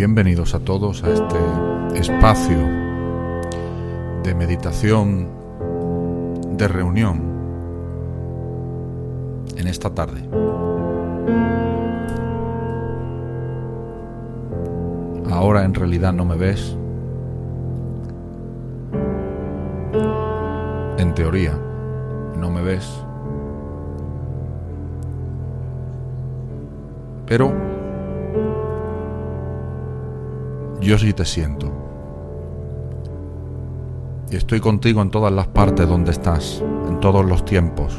Bienvenidos a todos a este espacio de meditación, de reunión en esta tarde. Ahora en realidad no me ves. En teoría, no me ves. Pero yo sí te siento. Y estoy contigo en todas las partes donde estás, en todos los tiempos,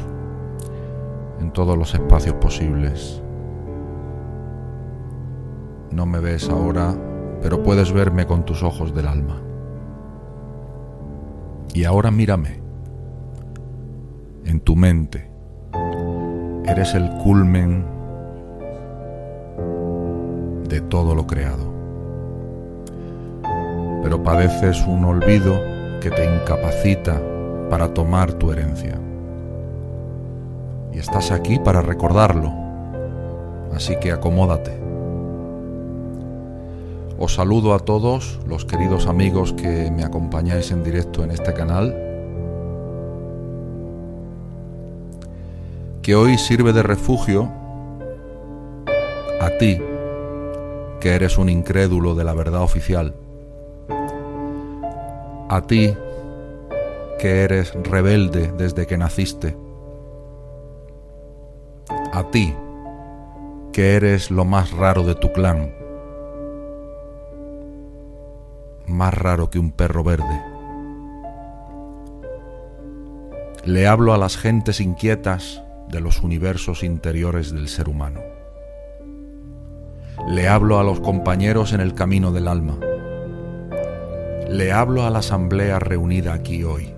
en todos los espacios posibles. No me ves ahora, pero puedes verme con tus ojos del alma. Y ahora mírame, en tu mente. Eres el culmen de todo lo creado pero padeces un olvido que te incapacita para tomar tu herencia. Y estás aquí para recordarlo, así que acomódate. Os saludo a todos los queridos amigos que me acompañáis en directo en este canal, que hoy sirve de refugio a ti, que eres un incrédulo de la verdad oficial A ti, que eres rebelde desde que naciste. A ti, que eres lo más raro de tu clan. Más raro que un perro verde. Le hablo a las gentes inquietas de los universos interiores del ser humano. Le hablo a los compañeros en el camino del alma. Le hablo a la asamblea reunida aquí hoy.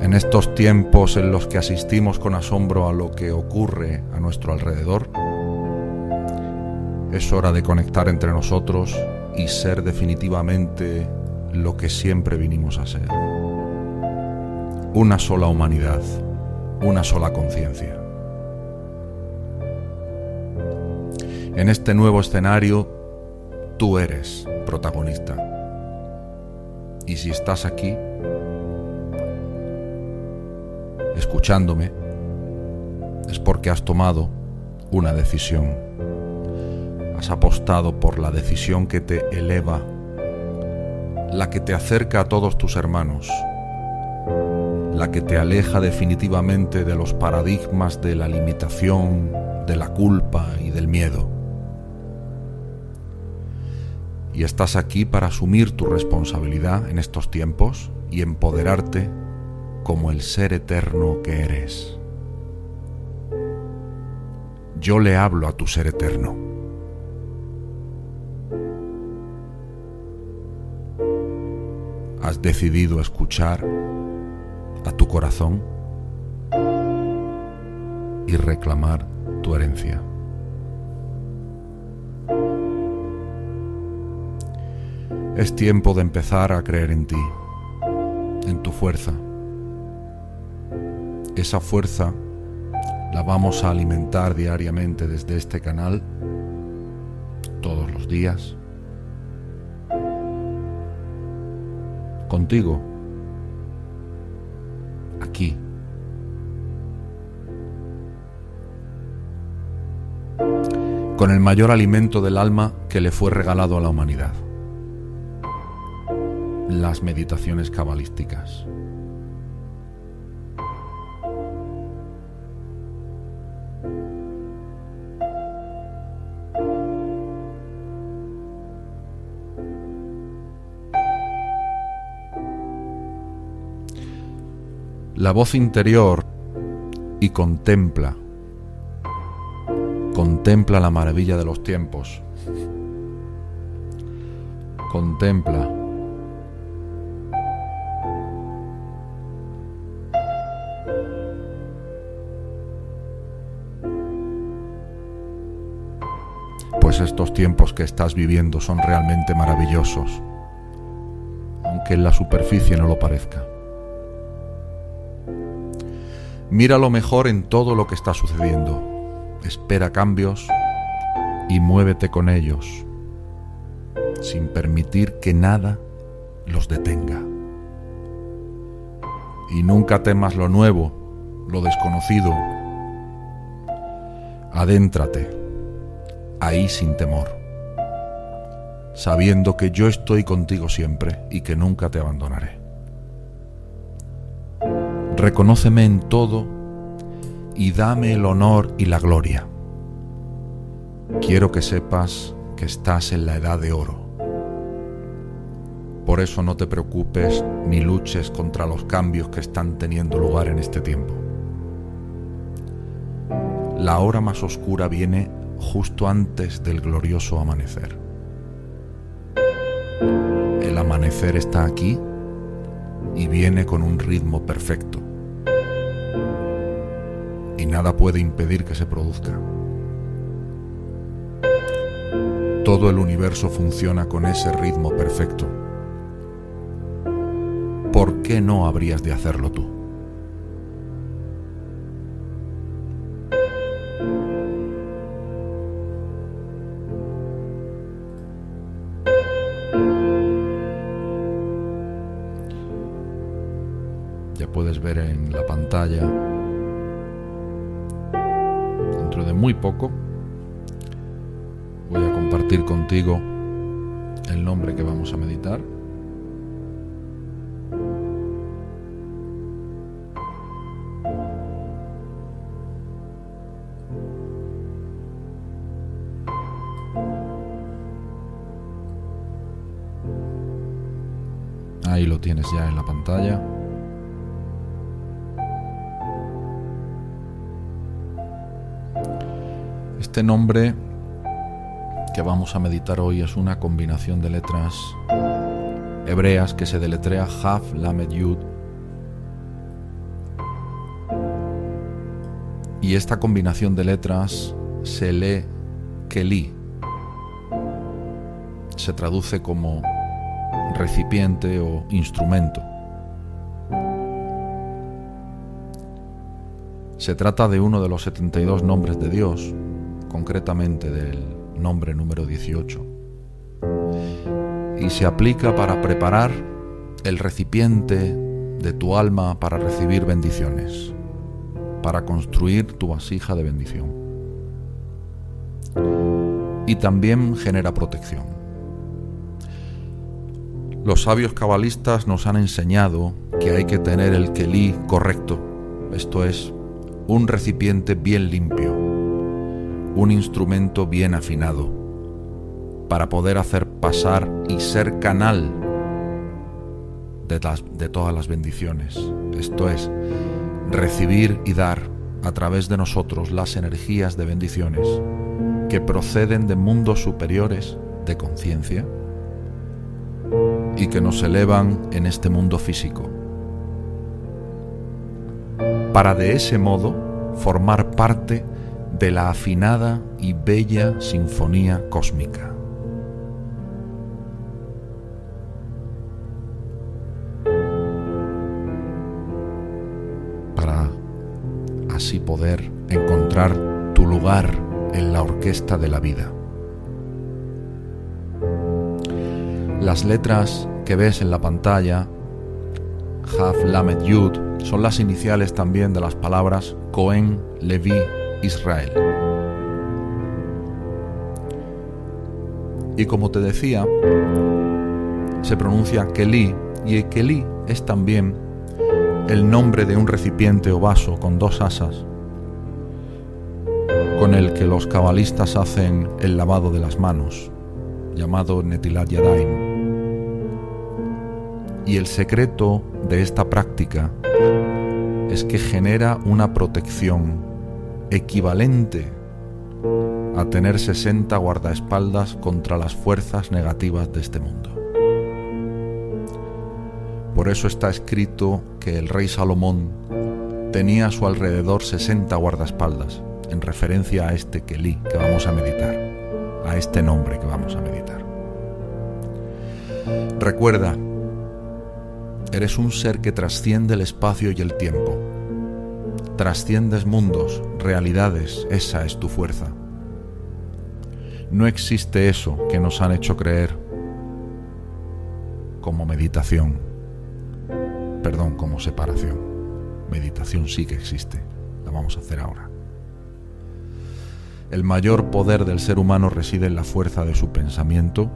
En estos tiempos en los que asistimos con asombro a lo que ocurre a nuestro alrededor, es hora de conectar entre nosotros y ser definitivamente lo que siempre vinimos a ser. Una sola humanidad, una sola conciencia. En este nuevo escenario, tú eres protagonista. Y si estás aquí, escuchándome, es porque has tomado una decisión. Has apostado por la decisión que te eleva, la que te acerca a todos tus hermanos, la que te aleja definitivamente de los paradigmas de la limitación, de la culpa y del miedo. Y estás aquí para asumir tu responsabilidad en estos tiempos y empoderarte como el ser eterno que eres. Yo le hablo a tu ser eterno. Has decidido escuchar a tu corazón y reclamar tu herencia. Es tiempo de empezar a creer en ti, en tu fuerza esa fuerza la vamos a alimentar diariamente desde este canal, todos los días. Contigo, aquí. Con el mayor alimento del alma que le fue regalado a la humanidad. Las meditaciones cabalísticas. la voz interior y contempla, contempla la maravilla de los tiempos, contempla estos tiempos que estás viviendo son realmente maravillosos, aunque en la superficie no lo parezca. Mira lo mejor en todo lo que está sucediendo. Espera cambios y muévete con ellos, sin permitir que nada los detenga. Y nunca temas lo nuevo, lo desconocido. Adéntrate, ahí sin temor, sabiendo que yo estoy contigo siempre y que nunca te abandonaré. Reconóceme en todo y dame el honor y la gloria. Quiero que sepas que estás en la edad de oro. Por eso no te preocupes ni luches contra los cambios que están teniendo lugar en este tiempo. La hora más oscura viene justo antes del glorioso amanecer. El amanecer está aquí y viene con un ritmo perfecto y nada puede impedir que se produzca. Todo el universo funciona con ese ritmo perfecto. ¿Por qué no habrías de hacerlo tú? El nombre que vamos a meditar. Ahí lo tienes ya en la pantalla. Este nombre que vamos a meditar hoy es una combinación de letras hebreas que se deletrea Haf Lamed Yud. Y esta combinación de letras se lee Keli. Se traduce como recipiente o instrumento. Se trata de uno de los 72 nombres de Dios, concretamente del nombre número 18, y se aplica para preparar el recipiente de tu alma para recibir bendiciones, para construir tu vasija de bendición. Y también genera protección. Los sabios cabalistas nos han enseñado que hay que tener el kelí correcto, esto es, un recipiente bien limpio, un instrumento bien afinado, para poder hacer pasar y ser canal de, todas las bendiciones, esto es, recibir y dar a través de nosotros las energías de bendiciones que proceden de mundos superiores de conciencia y que nos elevan en este mundo físico, para de ese modo formar parte de la afinada y bella sinfonía cósmica. Para así poder encontrar tu lugar en la orquesta de la vida. Las letras que ves en la pantalla, Haf Lamed Yud, son las iniciales también de las palabras Cohen, Levi, Israel. Y como te decía, se pronuncia Keli, y Keli es también el nombre de un recipiente o vaso con dos asas, con el que los cabalistas hacen el lavado de las manos, llamado Netilat Yadayim. Y el secreto de esta práctica es que genera una protección equivalente a tener 60 guardaespaldas contra las fuerzas negativas de este mundo. Por eso está escrito que el rey Salomón tenía a su alrededor 60 guardaespaldas, en referencia a este Kelí que vamos a meditar, a este nombre que vamos a meditar. Recuerda Eres un ser que trasciende el espacio y el tiempo. Trasciendes mundos, realidades, esa es tu fuerza. No existe eso que nos han hecho creer como meditación, perdón, como separación. Meditación sí que existe, la vamos a hacer ahora. El mayor poder del ser humano reside en la fuerza de su pensamiento,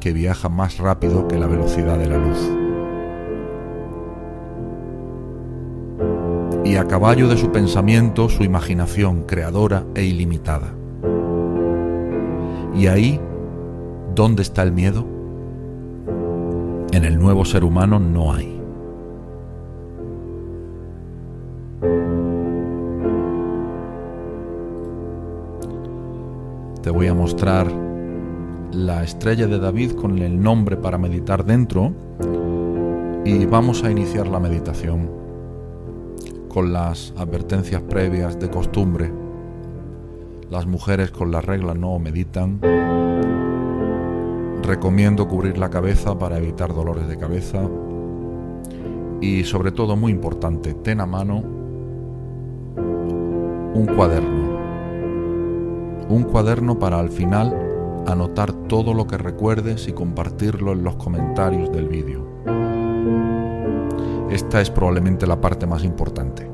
que viaja más rápido que la velocidad de la luz. A caballo de su pensamiento su imaginación creadora e ilimitada. ¿Y ahí dónde está el miedo? En el nuevo ser humano no hay. Te voy a mostrar la estrella de David con el nombre para meditar dentro y vamos a iniciar la meditación con las advertencias previas de costumbre. Las mujeres con la regla no meditan. Recomiendo cubrir la cabeza para evitar dolores de cabeza. Y sobre todo, muy importante, ten a mano un cuaderno. Un cuaderno para al final anotar todo lo que recuerdes y compartirlo en los comentarios del vídeo. Esta es probablemente la parte más importante.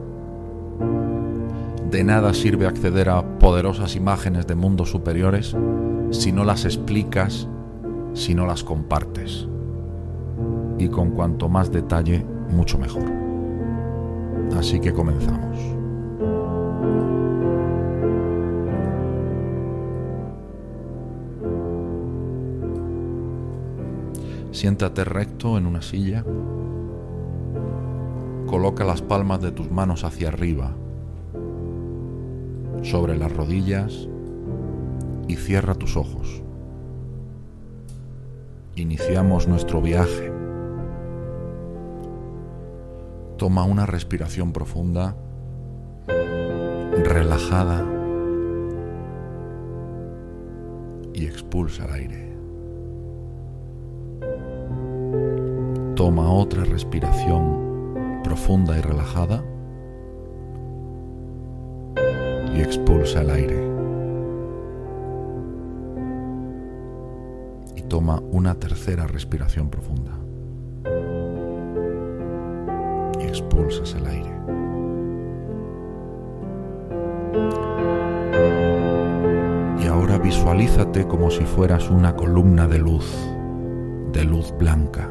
De nada sirve acceder a poderosas imágenes de mundos superiores si no las explicas, si no las compartes. Y con cuanto más detalle, mucho mejor. Así que comenzamos. Siéntate recto en una silla. Coloca las palmas de tus manos hacia arriba, sobre las rodillas y cierra tus ojos. Iniciamos nuestro viaje. Toma una respiración profunda, relajada y expulsa el aire. Toma otra respiración profunda y relajada y expulsa el aire. Y toma una tercera respiración profunda. Y expulsas el aire. Y ahora visualízate como si fueras una columna de luz, de luz blanca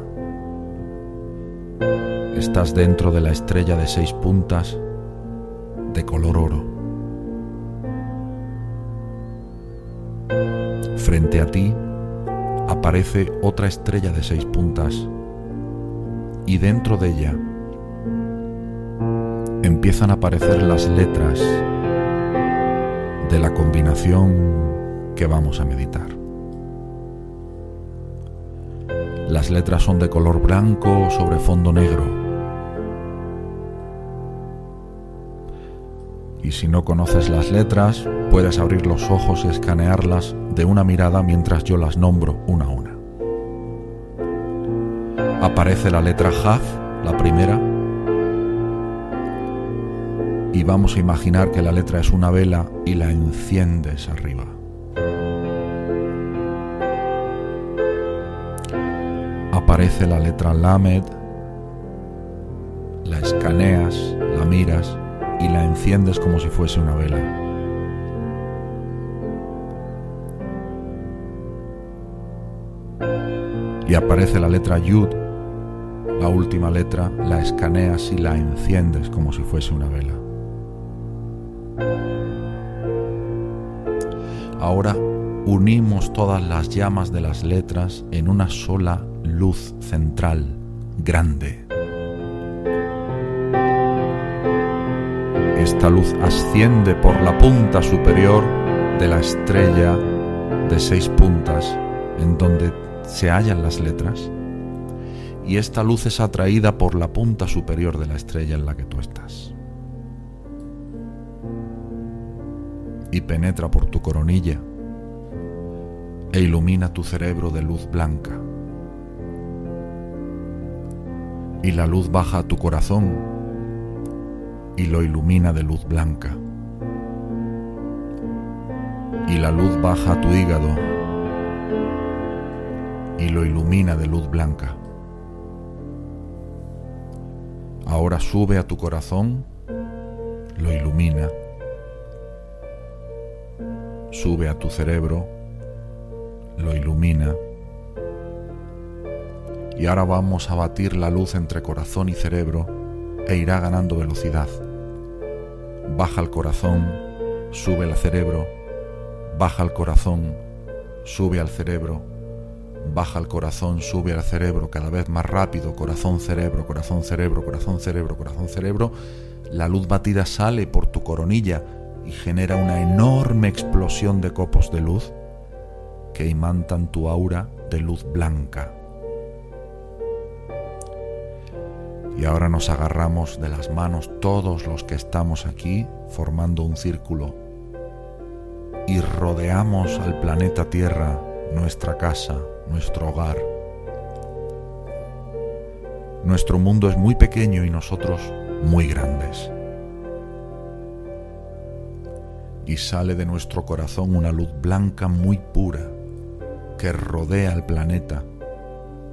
Estás dentro de la estrella de seis puntas de color oro. Frente a ti aparece otra estrella de seis puntas y dentro de ella empiezan a aparecer las letras de la combinación que vamos a meditar. Las letras son de color blanco sobre fondo negro y si no conoces las letras, puedes abrir los ojos y escanearlas de una mirada mientras yo las nombro una a una. Aparece la letra Jaf, la primera, y vamos a imaginar que la letra es una vela y la enciendes arriba. Aparece la letra Lamed, enciendes como si fuese una vela. Y aparece la letra Yud, la última letra, la escaneas y la enciendes como si fuese una vela. Ahora unimos todas las llamas de las letras en una sola luz central, grande. Esta luz asciende por la punta superior de la estrella de seis puntas en donde se hallan las letras y esta luz es atraída por la punta superior de la estrella en la que tú estás. Y penetra por tu coronilla e ilumina tu cerebro de luz blanca. Y la luz baja a tu corazón y lo ilumina de luz blanca. Y la luz baja a tu hígado y lo ilumina de luz blanca. Ahora sube a tu corazón, lo ilumina. Sube a tu cerebro, lo ilumina. Y ahora vamos a batir la luz entre corazón y cerebro e irá ganando velocidad baja el corazón, sube al cerebro, baja el corazón, sube al cerebro, baja el corazón, sube al cerebro. Cada vez más rápido, corazón, cerebro, corazón, cerebro, corazón, cerebro, corazón, cerebro, la luz batida sale por tu coronilla y genera una enorme explosión de copos de luz que imantan tu aura de luz blanca. Y ahora nos agarramos de las manos todos los que estamos aquí formando un círculo y rodeamos al planeta Tierra, nuestra casa, nuestro hogar. Nuestro mundo es muy pequeño y nosotros muy grandes. Y sale de nuestro corazón una luz blanca muy pura que rodea al planeta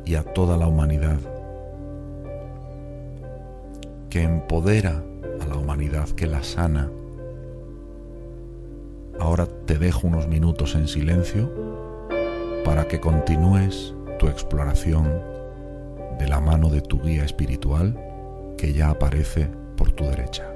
y a toda la humanidad que empodera a la humanidad, que la sana. Ahora te dejo unos minutos en silencio para que continúes tu exploración de la mano de tu guía espiritual que ya aparece por tu derecha.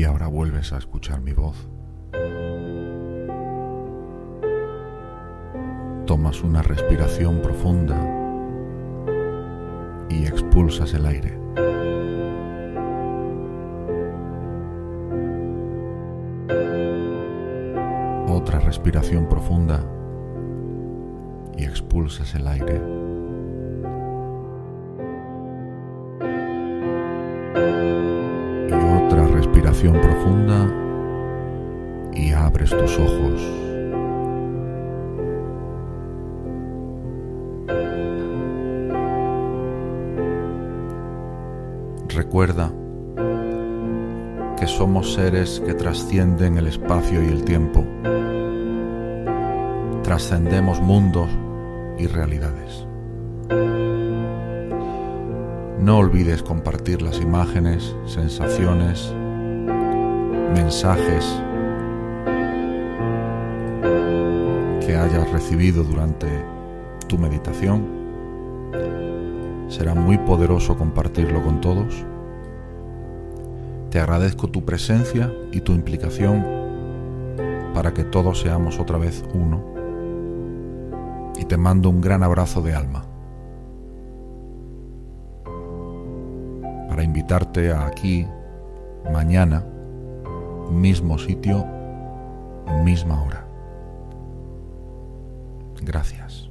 Y ahora vuelves a escuchar mi voz. Tomas una respiración profunda y expulsas el aire. Otra respiración profunda y expulsas el aire. Profunda y abres tus ojos. Recuerda que somos seres que trascienden el espacio y el tiempo. Trascendemos mundos y realidades. No olvides compartir las imágenes, sensaciones mensajes que hayas recibido durante tu meditación. Será muy poderoso compartirlo con todos. Te agradezco tu presencia y tu implicación para que todos seamos otra vez uno. Y te mando un gran abrazo de alma. para invitarte a aquí, mañana, mismo sitio, misma hora. Gracias.